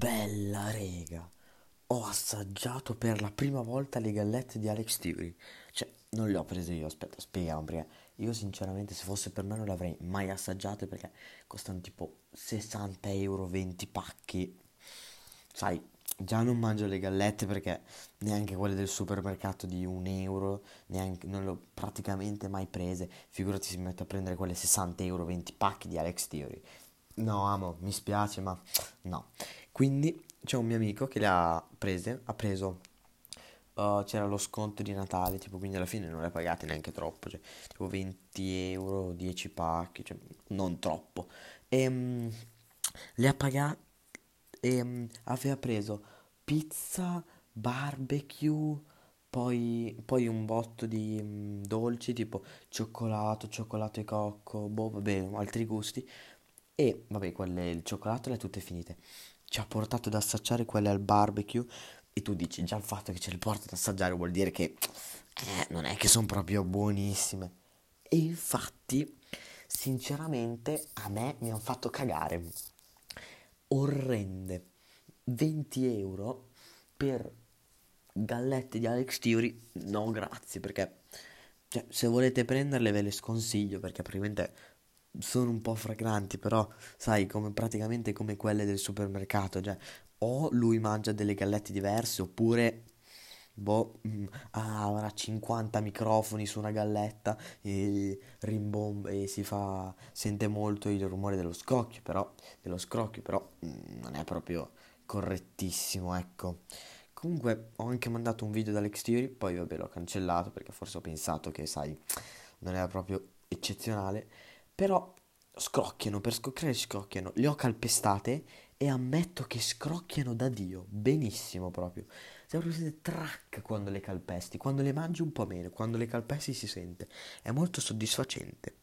Bella rega, ho assaggiato per la prima volta le gallette di Alex Theory. Cioè, non le ho prese io, aspetta, spieghiamo perché io sinceramente se fosse per me non le avrei mai assaggiate perché costano tipo 60 euro 20 pacchi. Sai, già non mangio le gallette perché neanche quelle del supermercato di un euro, neanche, non le ho praticamente mai prese. Figurati se mi metto a prendere quelle 60 euro 20 pacchi di Alex Theory. No, amo, mi spiace, ma no. Quindi c'è un mio amico che le ha prese, ha preso, uh, c'era lo sconto di Natale, tipo, quindi alla fine non le ha pagate neanche troppo, cioè, tipo 20 euro, 10 pacchi, cioè, non troppo. E um, le ha pagate, um, aveva preso pizza, barbecue, poi, poi un botto di um, dolci, tipo cioccolato, cioccolato e cocco, boh, vabbè, altri gusti. E vabbè, quelle, il cioccolato le ha tutte finite ci ha portato ad assaggiare quelle al barbecue e tu dici già il fatto che ce le porta ad assaggiare vuol dire che eh, non è che sono proprio buonissime. E infatti, sinceramente, a me mi hanno fatto cagare. Orrende. 20 euro per gallette di Alex Theory, no grazie, perché cioè, se volete prenderle ve le sconsiglio, perché praticamente sono un po' fragranti, però sai, come praticamente come quelle del supermercato, cioè o lui mangia delle gallette diverse oppure boh, ah, avrà 50 microfoni su una galletta e rimbomba e si fa sente molto il rumore dello scrocchio, però dello scrocchio, però mm, non è proprio correttissimo, ecco. Comunque ho anche mandato un video dall'X Theory, poi vabbè l'ho cancellato perché forse ho pensato che, sai, non era proprio eccezionale. Però scrocchiano, per scrocchiare scrocchiano. Le ho calpestate e ammetto che scrocchiano da Dio. Benissimo proprio. Sembra siete track quando le calpesti. Quando le mangi un po' meno. Quando le calpesti si sente. È molto soddisfacente.